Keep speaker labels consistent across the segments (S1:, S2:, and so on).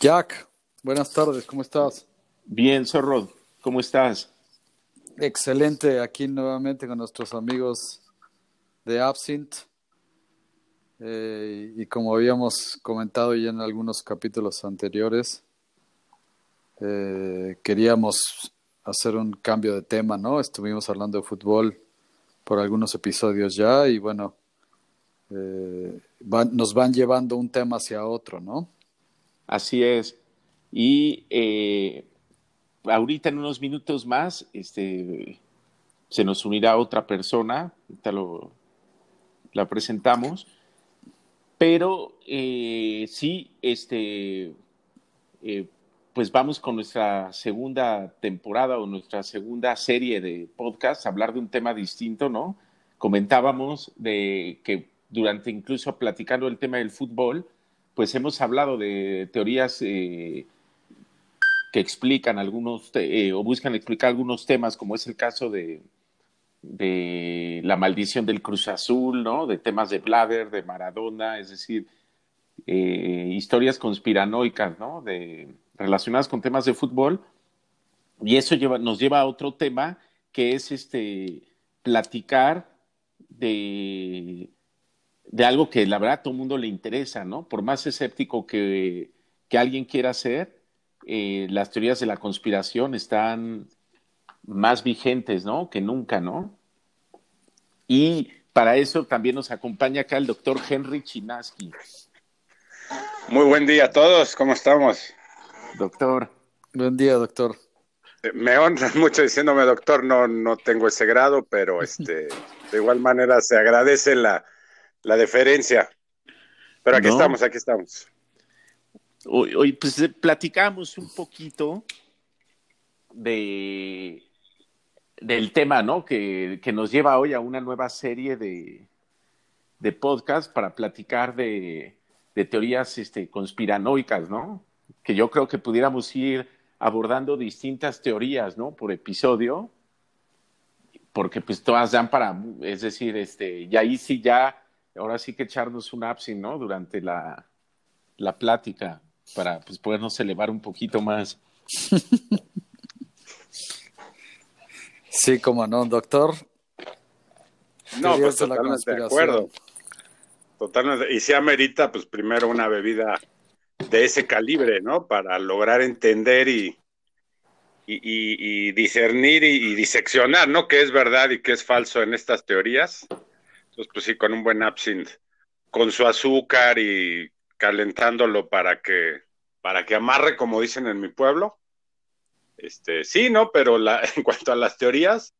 S1: Jack, buenas tardes, ¿cómo estás?
S2: Bien, Zorro, ¿cómo estás?
S1: Excelente, aquí nuevamente con nuestros amigos de Absinthe. Eh, y como habíamos comentado ya en algunos capítulos anteriores, eh, queríamos hacer un cambio de tema, ¿no? Estuvimos hablando de fútbol por algunos episodios ya y bueno, eh, nos van llevando un tema hacia otro, ¿no?
S2: Así es. Y eh, ahorita en unos minutos más este, se nos unirá otra persona, ahorita lo, la presentamos, pero eh, sí, este, eh, pues vamos con nuestra segunda temporada o nuestra segunda serie de podcast, hablar de un tema distinto, ¿no? Comentábamos de que durante incluso platicando el tema del fútbol, pues hemos hablado de teorías eh, que explican algunos eh, o buscan explicar algunos temas, como es el caso de, de la maldición del Cruz Azul, ¿no? De temas de Blader, de Maradona, es decir, eh, historias conspiranoicas, ¿no? De, relacionadas con temas de fútbol. Y eso nos lleva a otro tema que es este platicar de de algo que la verdad a todo el mundo le interesa, ¿no? Por más escéptico que, que alguien quiera ser, eh, las teorías de la conspiración están más vigentes, ¿no? Que nunca, ¿no? Y para eso también nos acompaña acá el doctor Henry Chinaski.
S3: Muy buen día a todos, ¿cómo estamos?
S2: Doctor.
S1: Buen día, doctor.
S3: Eh, me honran mucho diciéndome doctor, no, no tengo ese grado, pero este, de igual manera se agradece la, la deferencia. Pero aquí estamos, aquí estamos.
S2: Hoy, pues eh, platicamos un poquito de del tema, ¿no? Que, que, nos lleva hoy a una nueva serie de, de podcast para platicar de, de teorías este, conspiranoicas, ¿no? Que yo creo que pudiéramos ir abordando distintas teorías, ¿no? Por episodio, porque pues todas dan para, es decir, este, y ahí sí ya ahora sí que echarnos un absinthe, ¿no? Durante la, la plática para pues, podernos elevar un poquito más.
S1: Sí, como no, doctor.
S3: No, pues totalmente de acuerdo. Totalmente. Y si amerita, pues primero una bebida de ese calibre, ¿no? Para lograr entender y, y, y discernir y, diseccionar, ¿no? Qué es verdad y qué es falso en estas teorías. Entonces, pues sí, con un buen absinthe, con su azúcar y calentándolo para que, para que amarre, como dicen en mi pueblo. Este, sí, ¿no? Pero la, en cuanto a las teorías,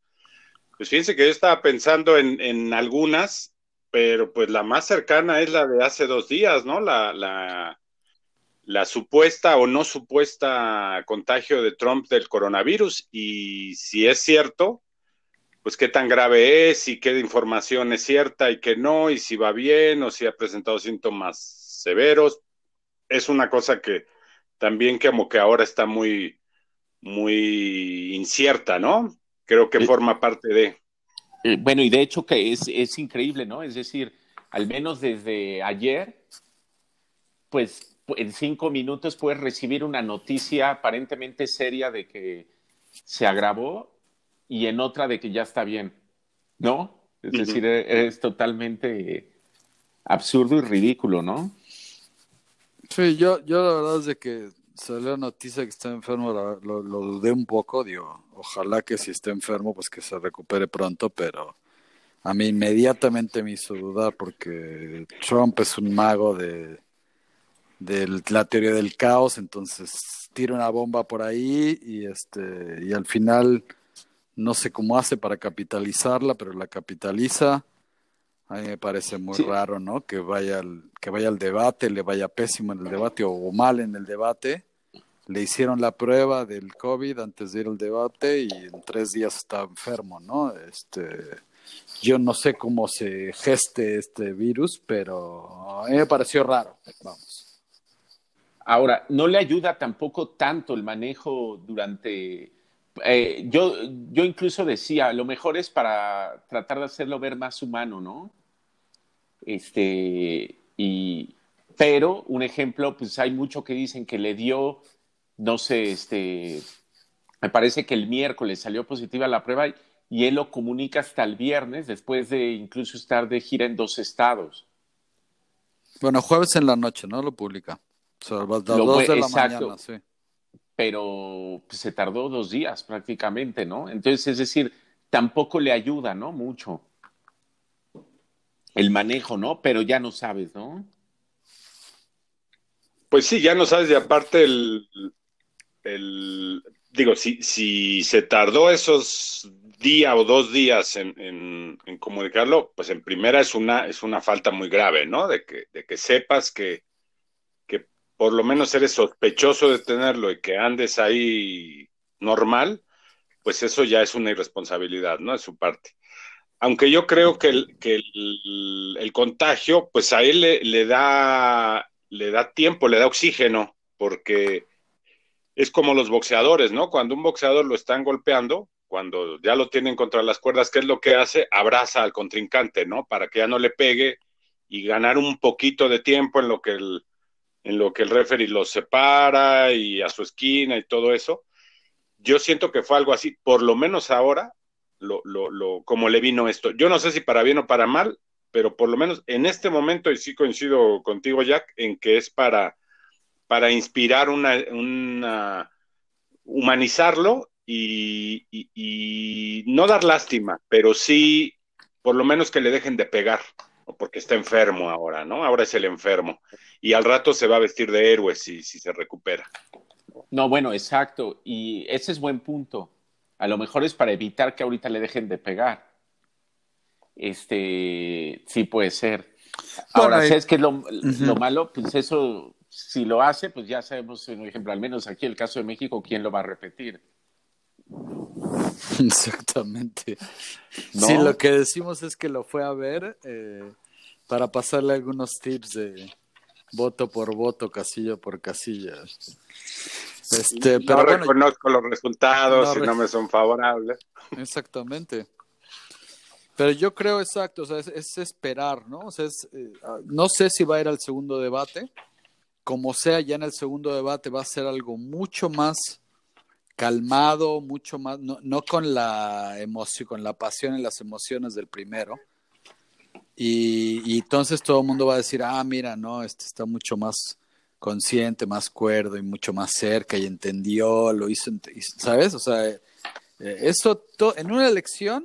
S3: pues fíjense que yo estaba pensando en, en algunas, pero pues la más cercana es la de hace dos días, ¿no? La, la supuesta o no supuesta contagio de Trump del coronavirus. Y si es cierto, pues qué tan grave es y qué información es cierta y qué no, y si va bien o si ha presentado síntomas severos. Es una cosa que también como que ahora está muy, muy incierta, ¿no? Creo que forma parte de.
S2: Eh, bueno, y de hecho que es, es increíble, ¿no? Es decir, al menos desde ayer, pues en cinco minutos puedes recibir una noticia aparentemente seria de que se agravó y en otra de que ya está bien, ¿no? Es decir, e-, es, totalmente absurdo y ridículo, ¿no?
S1: Sí, yo, yo la verdad es de que salió la noticia que está enfermo, lo, lo, dudé un poco, digo, ojalá que si está enfermo, pues que se recupere pronto, pero a mí inmediatamente me hizo dudar porque Trump es un mago de, de la teoría del caos, entonces tira una bomba por ahí y este y al final no sé cómo hace para capitalizarla, pero la capitaliza. A mí me parece muy raro, ¿no? Que vaya, al, que vaya al debate, le vaya pésimo en el debate o, mal en el debate. Le hicieron la prueba del COVID antes de ir al debate y en tres días está enfermo, ¿no? Este, yo no sé cómo se geste este virus, pero a mí me pareció raro, vamos.
S2: Ahora, no le ayuda tampoco tanto el manejo durante eh, yo, yo incluso decía, lo mejor es para tratar de hacerlo ver más humano, ¿no? Este, y, Pero un ejemplo, pues hay mucho que dicen que le dio, no sé, este, me parece que el miércoles salió positiva la prueba y él lo comunica hasta el viernes, después de incluso estar de gira en dos estados.
S1: Bueno, jueves en la noche, ¿no? Lo publica. O dos de la mañana, sí.
S2: Pero pues, se tardó dos días prácticamente, ¿no? Entonces, es decir, tampoco le ayuda, ¿no? Mucho. El manejo, ¿no? Pero ya no sabes, ¿no?
S3: Pues sí, ya no sabes, y aparte el, el digo, si, si se tardó esos día o dos días en, comunicarlo, pues en primera es una, es una falta muy grave, ¿no? De que, de que sepas que por lo menos eres sospechoso de tenerlo y que andes ahí normal, pues eso ya es una irresponsabilidad, ¿no? De su parte. Aunque yo creo que el, que el, contagio, pues a él le, le, da, le da tiempo, le da oxígeno, porque es como los boxeadores, ¿no? Cuando un boxeador lo están golpeando, cuando ya lo tienen contra las cuerdas, ¿qué es lo que hace? Abraza al contrincante, ¿no? Para que ya no le pegue y ganar un poquito de tiempo en lo que el, en lo que el referee los separa y a su esquina y todo eso. Yo siento que fue algo así, por lo menos ahora, lo, lo, lo, como le vino esto. Yo no sé si para bien o para mal, pero por lo menos en este momento, y sí coincido contigo, Jack, en que es para, para inspirar una, una humanizarlo y, no dar lástima, pero sí por lo menos que le dejen de pegar, porque está enfermo ahora, ¿no? Ahora es el enfermo. Y al rato se va a vestir de héroe si, si se recupera.
S2: No, bueno, exacto. Y ese es buen punto. A lo mejor es para evitar que ahorita le dejen de pegar. Este, sí puede ser. Ahora, ¿sabes qué es lo, lo malo? Pues eso, si lo hace, pues ya sabemos, un ejemplo, al menos aquí el caso de México, quién lo va a repetir.
S1: Exactamente. Sí, lo que decimos es que lo fue a ver eh, para pasarle algunos tips de voto por voto, casilla por casilla.
S3: Este, pero no reconozco los resultados no, si no me son favorables.
S1: Exactamente. Pero yo creo exacto, o sea, es, esperar, ¿no? O sea, eh, no sé si va a ir al segundo debate. Como sea, ya en el segundo debate va a ser algo mucho más calmado, mucho más, no, no con la emoción, con la pasión y las emociones del primero. Y, entonces todo el mundo va a decir, ah, mira, no, este está mucho más consciente, más cuerdo y mucho más cerca y entendió, lo hizo, ¿sabes? O sea, eh, eso en una elección,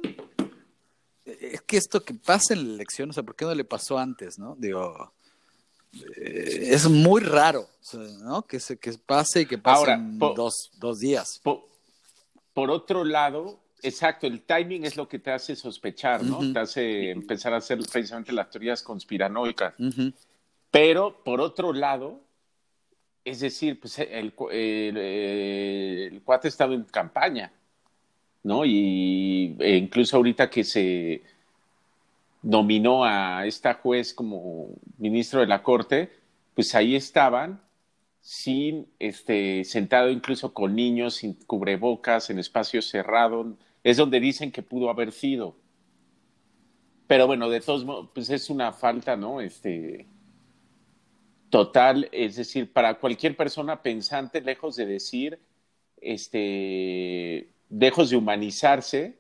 S1: es que esto que pasa en la elección, o sea, ¿por qué no le pasó antes, no? Digo, eh, es muy raro, ¿no? Que, se, que pase y que pase en dos, dos, días.
S2: Por, otro lado, exacto, el timing es lo que te hace sospechar, ¿no? Te hace empezar a hacer precisamente las teorías conspiranoicas. Pero, por otro lado, es decir, pues el, el, el, cuate estaba en campaña, ¿no? Y e incluso ahorita que se nominó a esta juez como ministro de la Corte, pues ahí estaban, sin, este, sentado incluso con niños, sin cubrebocas, en espacios cerrados. Es donde dicen que pudo haber sido. Pero bueno, de todos modos, pues es una falta, ¿no? Este, total, es decir, para cualquier persona pensante, lejos de decir, este, lejos de humanizarse,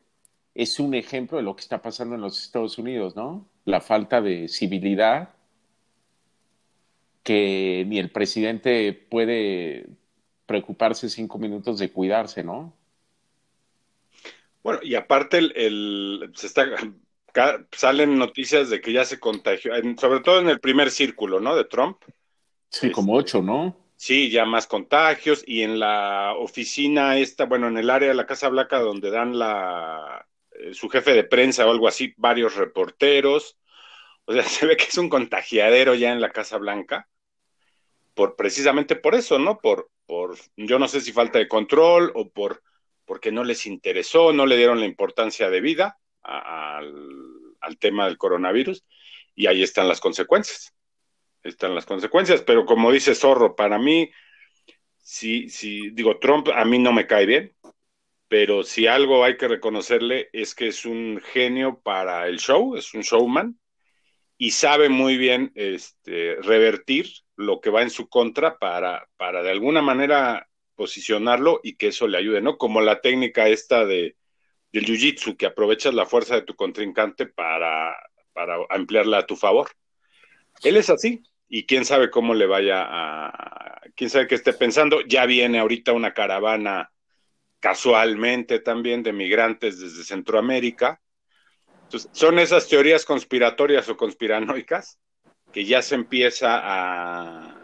S2: es un ejemplo de lo que está pasando en los Estados Unidos, ¿no? La falta de civilidad, que ni el presidente puede preocuparse cinco minutos de cuidarse, ¿no?
S3: Bueno, y aparte el, se está, salen noticias de que ya se contagió, sobre todo en el primer círculo, ¿no? De Trump.
S2: Sí, como ocho, ¿no?
S3: Sí, ya más contagios y en la oficina esta, bueno, en el área de la Casa Blanca donde dan la, su jefe de prensa o algo así, varios reporteros. O sea, se ve que es un contagiadero ya en la Casa Blanca, por precisamente por eso, ¿no? Por, por, yo no sé si falta de control o por porque no les interesó, no le dieron la importancia de vida al, al tema del coronavirus, y ahí están las consecuencias. Están las consecuencias, pero como dice Zorro, para mí, si, si digo, Trump a mí no me cae bien, pero si algo hay que reconocerle es que es un genio para el show, es un showman, y sabe muy bien este, revertir lo que va en su contra para, para de alguna manera posicionarlo y que eso le ayude, ¿no? Como la técnica esta de, del jiu-jitsu, que aprovechas la fuerza de tu contrincante para, para ampliarla a tu favor. Él es así, y quién sabe cómo le vaya a, quién sabe qué esté pensando. Ya viene ahorita una caravana casualmente también de migrantes desde Centroamérica. Entonces, son esas teorías conspiratorias o conspiranoicas que ya se empieza a,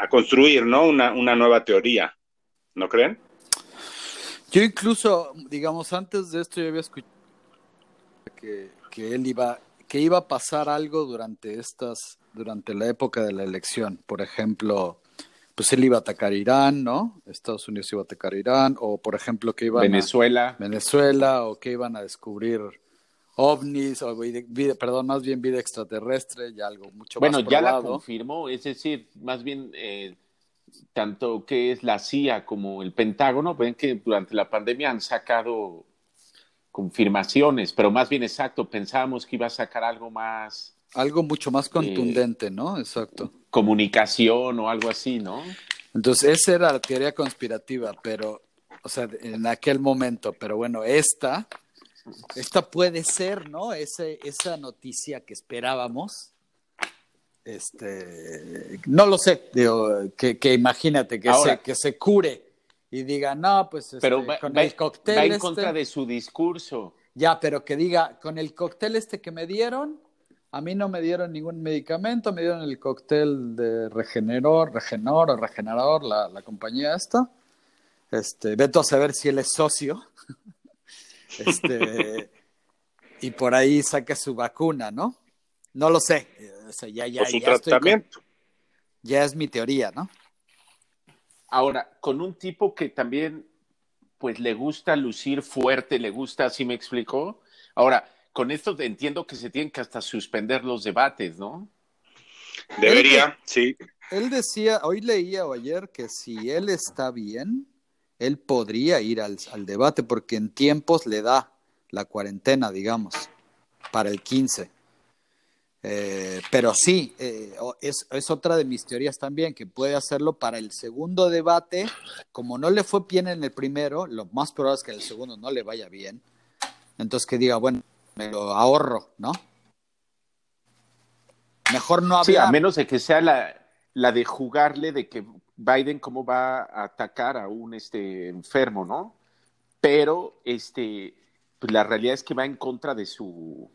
S3: a, construir, ¿no? Una, una nueva teoría, ¿no creen?
S1: Yo incluso, digamos, antes de esto yo había escuchado que, que él iba, que iba a pasar algo durante estas, durante la época de la elección. Por ejemplo, pues él iba a atacar Irán, ¿no? Estados Unidos iba a atacar Irán, o por ejemplo que iban
S2: Venezuela.
S1: a Venezuela, o que iban a descubrir ovnis, o perdón, más bien vida extraterrestre, ya algo mucho
S2: más
S1: Bueno,
S2: ya la confirmó, es decir, más bien eh, tanto que es la CIA como el Pentágono, ven que durante la pandemia han sacado confirmaciones, pero más bien exacto, pensábamos que iba a sacar algo más...
S1: Algo mucho más contundente, ¿no? Exacto.
S2: Comunicación o algo así, ¿no?
S1: Entonces, esa era la teoría conspirativa, pero, o sea, en aquel momento, pero bueno, esta, esta puede ser, ¿no? Ese, esa noticia que esperábamos, este, no lo sé, digo, que, que imagínate que, se, que se cure y diga, no, pues este,
S2: pero con el cóctel. Va en contra este de su discurso.
S1: Ya, pero que diga, con el cóctel este que me dieron, a mí no me dieron ningún medicamento, me dieron el cóctel de Regeneror, Regenor o Regenerador, la, la compañía esta. Este, veto a saber si él es socio. este, y por ahí saca su vacuna, ¿no? No lo sé. ya, ya,
S3: su tratamiento.
S1: ya es mi teoría, ¿no?
S2: Ahora, con un tipo que también, pues le gusta lucir fuerte, le gusta, así me explicó. Ahora, con esto entiendo que se tienen que hasta suspender los debates, ¿no?
S3: Debería, sí.
S1: Él decía, hoy leía o ayer que si él está bien, él podría ir al, al debate porque en tiempos le da la cuarentena, digamos, para el 15. Eh, pero sí, eh, es, es, otra de mis teorías también, que puede hacerlo para el segundo debate. Como no le fue bien en el primero, lo más probable es que el segundo no le vaya bien. Entonces que diga, bueno, me lo ahorro, ¿no? Mejor no hablar. Sí,
S2: a menos de que sea la, la de jugarle de que Biden cómo va a atacar a un este, enfermo, ¿no? Pero este, pues la realidad es que va en contra de su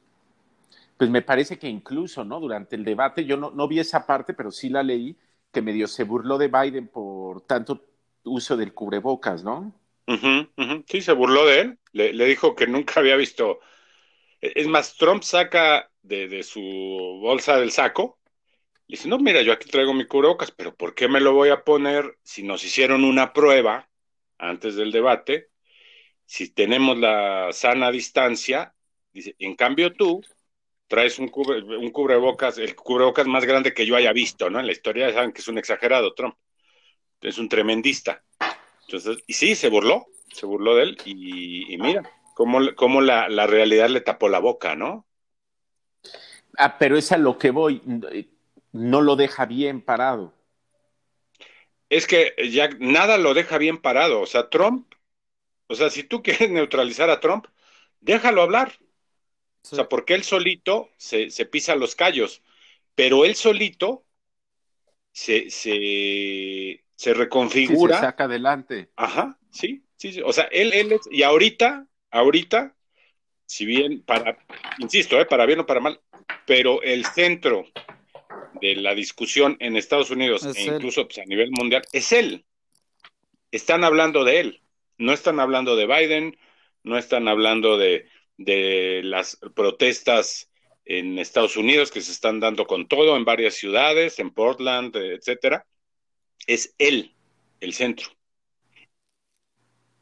S2: pues me parece que incluso, ¿no? Durante el debate, yo no, no vi esa parte, pero sí la leí, que medio se burló de Biden por tanto uso del cubrebocas, ¿no?
S3: Sí, se burló de él, le, dijo que nunca había visto. Es más, Trump saca de, su bolsa del saco y dice, no, mira, yo aquí traigo mi cubrebocas, pero ¿por qué me lo voy a poner si nos hicieron una prueba antes del debate? Si tenemos la sana distancia, dice, en cambio tú traes un, cubre, un cubrebocas, el cubrebocas más grande que yo haya visto, ¿no? En la historia saben que es un exagerado, Trump. Es un tremendista. Entonces, y sí, se burló, se burló de él y, mira, cómo, cómo la, la, realidad le tapó la boca, ¿no?
S2: Ah, pero es a lo que voy, no lo deja bien parado.
S3: Es que ya nada lo deja bien parado, o sea, Trump, o sea, si tú quieres neutralizar a Trump, déjalo hablar, o sea, porque él solito se, se, pisa los callos, pero él solito se, se, se reconfigura.
S2: se saca adelante.
S3: Ajá, sí, sí, sí. O sea, él, él es, y ahorita, ahorita, si bien para, insisto, eh, para bien o para mal, pero el centro de la discusión en Estados Unidos e incluso pues, a nivel mundial es él. Están hablando de él, no están hablando de Biden, no están hablando de, de las protestas en Estados Unidos que se están dando con todo en varias ciudades, en Portland, etcétera, es él el centro.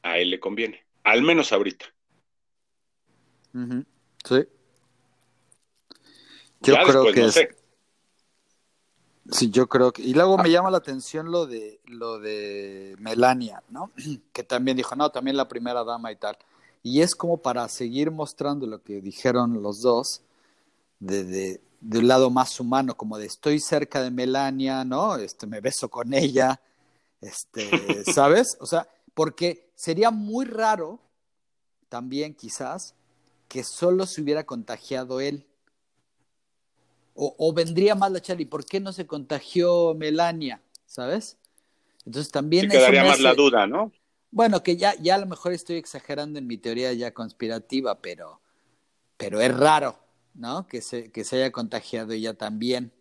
S3: A él le conviene, al menos ahorita.
S1: Sí. Yo creo que Sí, yo creo que y luego me llama la atención lo de lo de Melania, ¿no? Que también dijo, "No, también la primera dama y tal." Y es como para seguir mostrando lo que dijeron los dos, de, de un lado más humano, como de estoy cerca de Melania, ¿no? Este, me beso con ella, este, ¿sabes? O sea, porque sería muy raro también quizás que solo se hubiera contagiado él. O, vendría más la Charlie, ¿por qué no se contagió Melania? ¿Sabes? Entonces también...
S3: Sí quedaría más la duda, ¿no?
S1: Bueno, que ya, ya a lo mejor estoy exagerando en mi teoría ya conspirativa, pero, pero es raro, ¿no? Que se, que se haya contagiado ella también.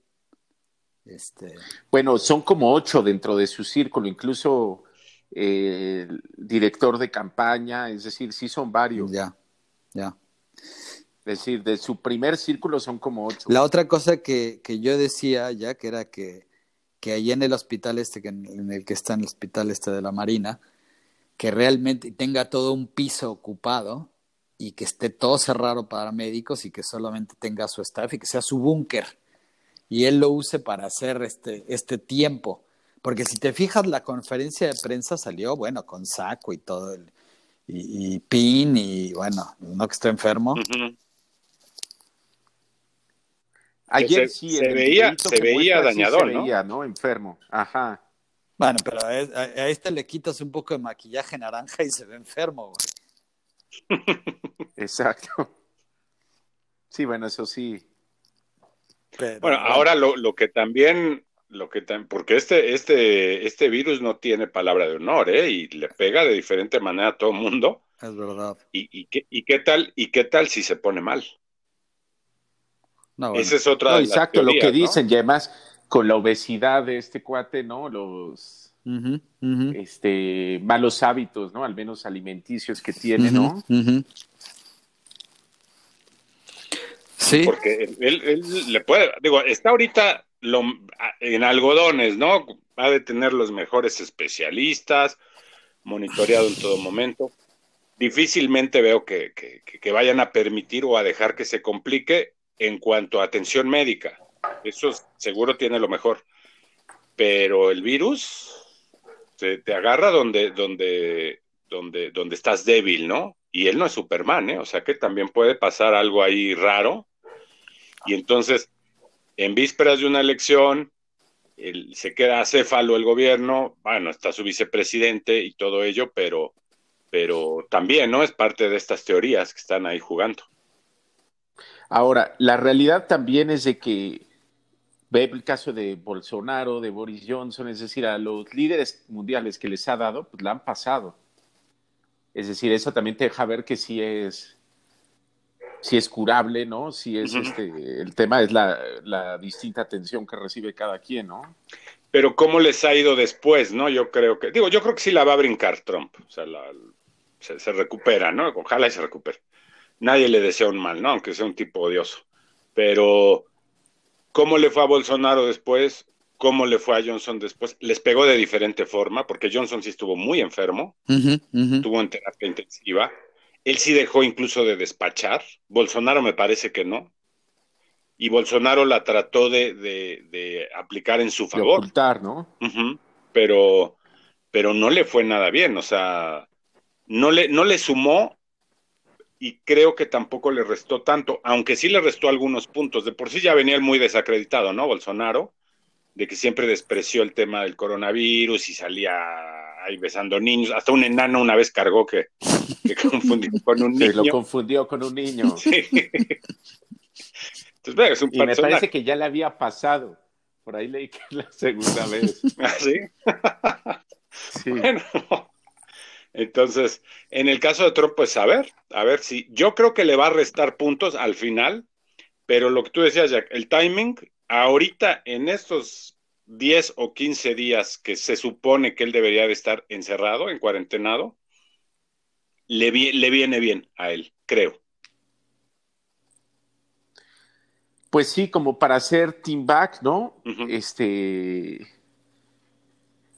S1: Este...
S2: Bueno, son como ocho dentro de su círculo, incluso eh, el director de campaña, es decir, sí son varios.
S1: Ya, ya.
S2: Es decir, de su primer círculo son como ocho.
S1: La otra cosa que, que yo decía ya, que era que, que allí en el hospital este, que en, el que está en el hospital este de la Marina, que realmente tenga todo un piso ocupado y que esté todo cerrado para médicos y que solamente tenga su staff y que sea su búnker y él lo use para hacer este, este tiempo. Porque si te fijas, la conferencia de prensa salió, bueno, con saco y todo, el, y, pin y bueno, no que esté enfermo.
S2: Ayer sí,
S3: se veía, se veía dañador, se veía,
S2: ¿no? Enfermo, ajá.
S1: Bueno, pero a, este le quitas un poco de maquillaje naranja y se ve enfermo, güey.
S2: Exacto. Sí, bueno, eso sí.
S3: bueno, ahora lo, lo, que también, lo que porque este, este, este virus no tiene palabra de honor, ¿eh? Y le pega de diferente manera a todo el mundo.
S1: Es verdad.
S3: ¿Y, y, qué, y qué tal, y qué tal si se pone mal?
S2: No, Esa es otra Exacto, lo que dicen, y además con la obesidad de este cuate, ¿no? Los este malos hábitos, ¿no? Al menos alimenticios que tiene, ¿no?
S3: Sí. Porque él, le puede, digo, está ahorita lo, en algodones, ¿no? Va de tener los mejores especialistas, monitoreado en todo momento. Difícilmente veo que, que vayan a permitir o a dejar que se complique en cuanto a atención médica. Eso seguro tiene lo mejor. Pero el virus te, agarra donde, donde, donde, donde estás débil, ¿no? Y él no es Superman, ¿eh? O sea que también puede pasar algo ahí raro. Y entonces, en vísperas de una elección, se queda acéfalo el gobierno, bueno, está su vicepresidente y todo ello, pero, pero también, ¿no? Es parte de estas teorías que están ahí jugando.
S2: Ahora, la realidad también es de que ve el caso de Bolsonaro, de Boris Johnson, es decir, a los líderes mundiales que les ha dado, pues la han pasado. Es decir, eso también te deja ver que sí es, sí es curable, ¿no? Sí es este, el tema es la, la, distinta atención que recibe cada quien, ¿no?
S3: Pero cómo les ha ido después, ¿no? Yo creo que, digo, yo creo que sí la va a brincar Trump, o sea, se, se recupera, ¿no? Ojalá y se recupere nadie le desea un mal, ¿no? Aunque sea un tipo odioso. Pero, ¿cómo le fue a Bolsonaro después? ¿Cómo le fue a Johnson después? Les pegó de diferente forma, porque Johnson sí estuvo muy enfermo, estuvo en terapia intensiva. Él sí dejó incluso de despachar. Bolsonaro me parece que no. Y Bolsonaro la trató de, de, aplicar en su favor.
S2: De ocultar, ¿no?
S3: pero, pero no le fue nada bien. O sea, no le, no le sumó y creo que tampoco le restó tanto, aunque sí le restó algunos puntos. De por sí ya venía muy desacreditado, ¿no? Bolsonaro, de que siempre despreció el tema del coronavirus y salía ahí besando niños. Hasta un enano una vez cargó que, confundió con un niño.
S2: lo confundió con un niño.
S3: Entonces, es un
S2: y me parece que ya le había pasado. Por ahí leí que es la segunda vez.
S3: ¿Ah, sí? sí. Bueno, entonces, en el caso de Trump, pues a ver, a ver si yo creo que le va a restar puntos al final, pero lo que tú decías, Jack, el timing, ahorita en estos 10 o 15 días que se supone que él debería de estar encerrado, en cuarentenado, le, le viene bien a él, creo.
S2: Pues sí, como para hacer team back, ¿no? Este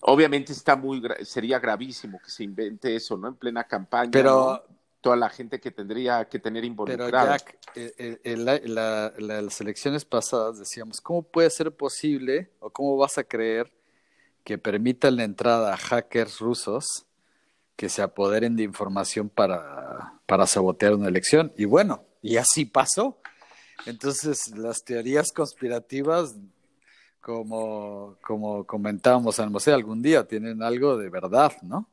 S2: Obviamente está muy, sería gravísimo que se invente eso, ¿no? En plena campaña.
S1: Pero
S2: toda la gente que tendría que tener involucrada.
S1: Pero Jack, en las elecciones pasadas decíamos, ¿cómo puede ser posible o cómo vas a creer que permitan la entrada a hackers rusos que se apoderen de información para, para sabotear una elección? Y bueno, y así pasó. Entonces, las teorías conspirativas, como, como comentábamos en Mosé, algún día tienen algo de verdad, ¿no?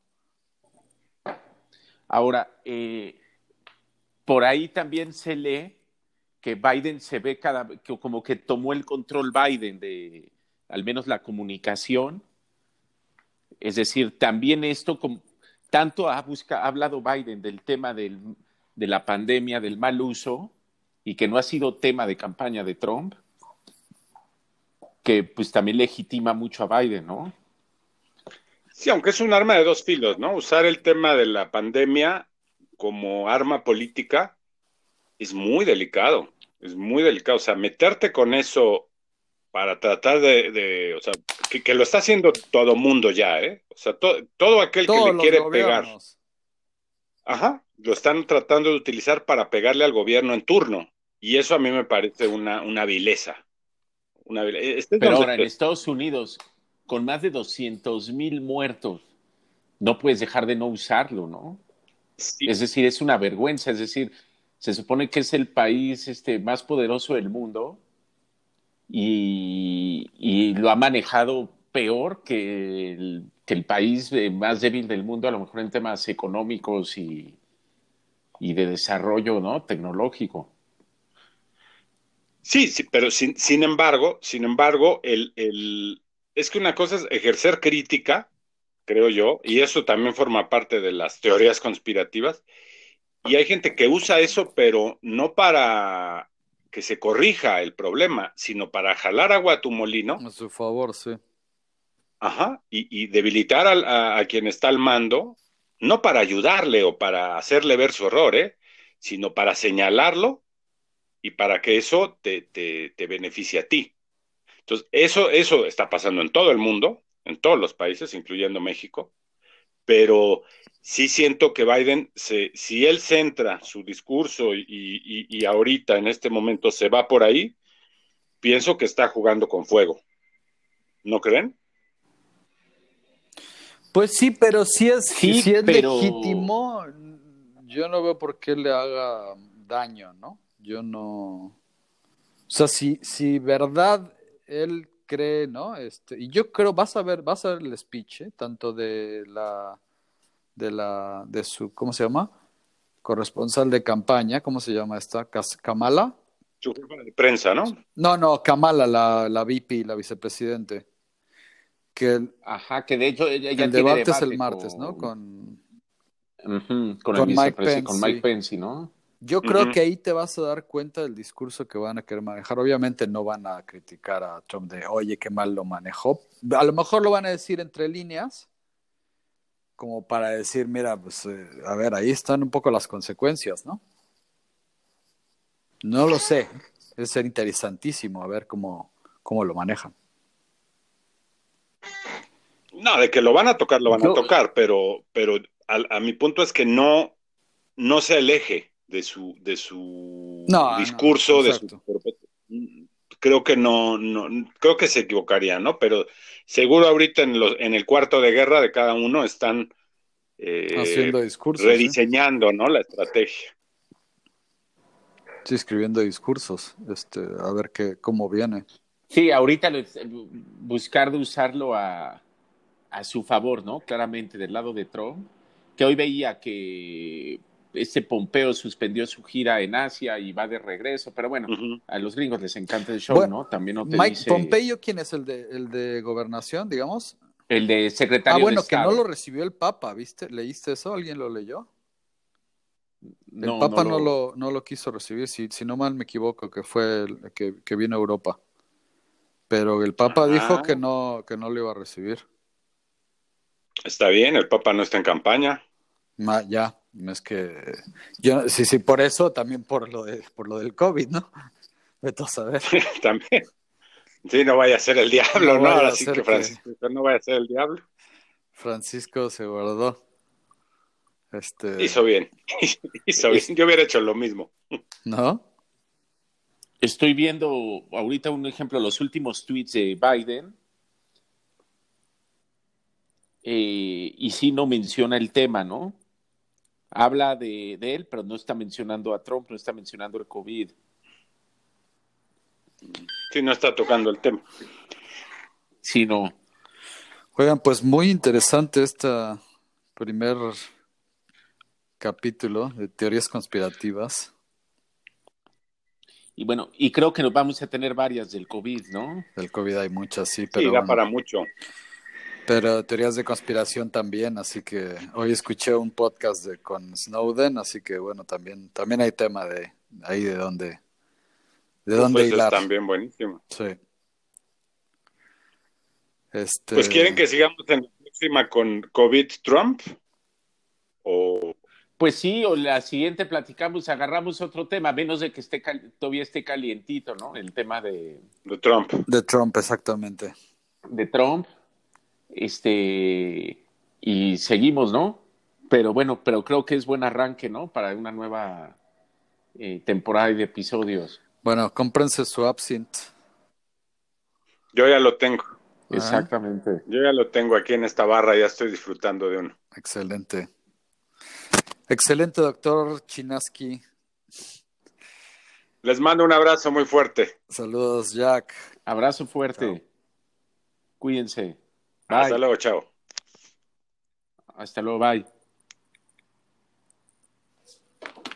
S2: Ahora, eh, por ahí también se lee que Biden se ve cada que como que tomó el control Biden de al menos la comunicación. Es decir, también esto, tanto ha, busca, ha hablado Biden del tema del, de la pandemia, del mal uso, y que no ha sido tema de campaña de Trump, que pues también legitima mucho a Biden, ¿no?
S3: Sí, aunque es un arma de dos filos, ¿no? Usar el tema de la pandemia como arma política es muy delicado, es muy delicado. O sea, meterte con eso para tratar de, o sea, que, lo está haciendo todo mundo ya, ¿eh? O sea, todo aquel que le quiere pegar. Ajá, lo están tratando de utilizar para pegarle al gobierno en turno. Y eso a mí me parece una, una vileza.
S2: Una este Pero ahora en Estados Unidos, con más de 200 mil muertos, no puedes dejar de no usarlo, ¿no? Es decir, es una vergüenza, es decir, se supone que es el país este, más poderoso del mundo y, lo ha manejado peor que el, que el, país más débil del mundo, a lo mejor en temas económicos y, y de desarrollo ¿no? tecnológico.
S3: Sí, sí, pero sin, sin embargo, sin embargo, el, el, es que una cosa es ejercer crítica, creo yo, y eso también forma parte de las teorías conspirativas, y hay gente que usa eso, pero no para que se corrija el problema, sino para jalar agua a tu molino.
S1: A su favor, sí.
S3: Ajá, y, debilitar a, quien está al mando, no para ayudarle o para hacerle ver su error, ¿eh? sino para señalarlo y para que eso te, te, te beneficie a ti. Entonces, eso, eso está pasando en todo el mundo, en todos los países, incluyendo México, pero sí siento que Biden, se, si él centra su discurso y, y, ahorita en este momento se va por ahí, pienso que está jugando con fuego. ¿No creen?
S1: Pues sí, pero si es, si es legítimo, yo no veo por qué le haga daño, ¿no? Yo no. O sea, si, si verdad él cree, ¿no? Este, y yo creo, vas a ver, vas a ver el speech, ¿eh? tanto de la, de la, de su, ¿cómo se llama? Corresponsal de campaña, ¿cómo se llama esta? Kamala.
S3: Su de prensa, ¿no?
S1: No, no, Kamala, la, la VP, la vicepresidente. Que el,
S2: Ajá, que de hecho ella el
S1: debate, es el martes, ¿no? Con,
S2: con, Mike Pence, con Mike Pence, ¿no?
S1: Yo creo que ahí te vas a dar cuenta del discurso que van a querer manejar. Obviamente no van a criticar a Trump de, oye, qué mal lo manejó. A lo mejor lo van a decir entre líneas, como para decir, mira, pues, eh, a ver, ahí están un poco las consecuencias, ¿no? No lo sé. Es ser interesantísimo a ver cómo, cómo lo manejan.
S3: No, de que lo van a tocar, lo van a tocar, pero, pero a, mi punto es que no, no se aleje de su, de su discurso, de su creo que no, no, creo que se equivocarían, ¿no? Pero seguro ahorita en, los, en el cuarto de guerra de cada uno están
S1: eh, haciendo discursos,
S3: ¿eh? rediseñando, ¿no? La estrategia.
S1: Sí, escribiendo discursos, este, a ver qué, cómo viene.
S2: Sí, ahorita buscar de usarlo a, a su favor, ¿no? Claramente del lado de Trump, que hoy veía que este Pompeo suspendió su gira en Asia y va de regreso, pero bueno, a los gringos les encanta el show, ¿no? También no te
S1: Mike Pompeo, ¿quién es el de, el de gobernación, digamos?
S2: El de secretario.
S1: Ah, bueno, que no lo recibió el Papa, ¿viste? ¿Leíste eso? ¿Alguien lo leyó? El Papa no, lo... no, lo... quiso recibir, si, si no mal me equivoco, que fue el que, que vino a Europa. Pero el Papa dijo que no, que no lo iba a recibir.
S3: Está bien, el Papa no está en campaña.
S1: ya, es que yo sí, sí, por eso, también por lo de, por lo del COVID, ¿no? Vete a saber.
S3: también. Sí, no vaya a ser el diablo, ¿no? Ahora sí que Francisco no vaya a ser el diablo.
S1: Francisco se guardó. Este...
S3: Hizo bien, hizo bien. Yo hubiera hecho lo mismo.
S1: ¿No?
S2: Estoy viendo ahorita un ejemplo, los últimos tweets de Biden. Eh, y sí no menciona el tema, ¿no? Habla de, él, pero no está mencionando a Trump, no está mencionando el COVID.
S3: Sí, no está tocando el tema.
S2: Sí, no.
S1: Oigan, pues muy interesante este primer capítulo de teorías conspirativas.
S2: Y bueno, y creo que nos vamos a tener varias del COVID, ¿no?
S1: Del COVID hay muchas, sí, pero.
S3: Sí, da para mucho.
S1: Pero teorías de conspiración también, así que hoy escuché un podcast de, con Snowden, así que bueno, también, también hay tema de ahí de dónde, de
S3: pues dónde hilar. También buenísimo.
S1: Sí.
S3: Este... Pues quieren que sigamos en la próxima con COVID Trump o
S2: pues sí, o la siguiente platicamos, agarramos otro tema, menos de que esté todavía esté calientito, ¿no? El tema de...
S3: De Trump.
S1: De Trump, exactamente.
S2: De Trump. Este... Y seguimos, ¿no? Pero bueno, pero creo que es buen arranque, ¿no? Para una nueva eh, temporada de episodios.
S1: Bueno, cómprense su absinthe.
S3: Yo ya lo tengo.
S2: Exactamente.
S3: Yo ya lo tengo aquí en esta barra, ya estoy disfrutando de uno.
S1: Excelente. Excelente, doctor Chinaski.
S3: Les mando un abrazo muy fuerte.
S1: Saludos, Jack.
S2: Abrazo fuerte. Cuídense.
S3: Hasta luego, chao.
S2: Hasta luego, bye.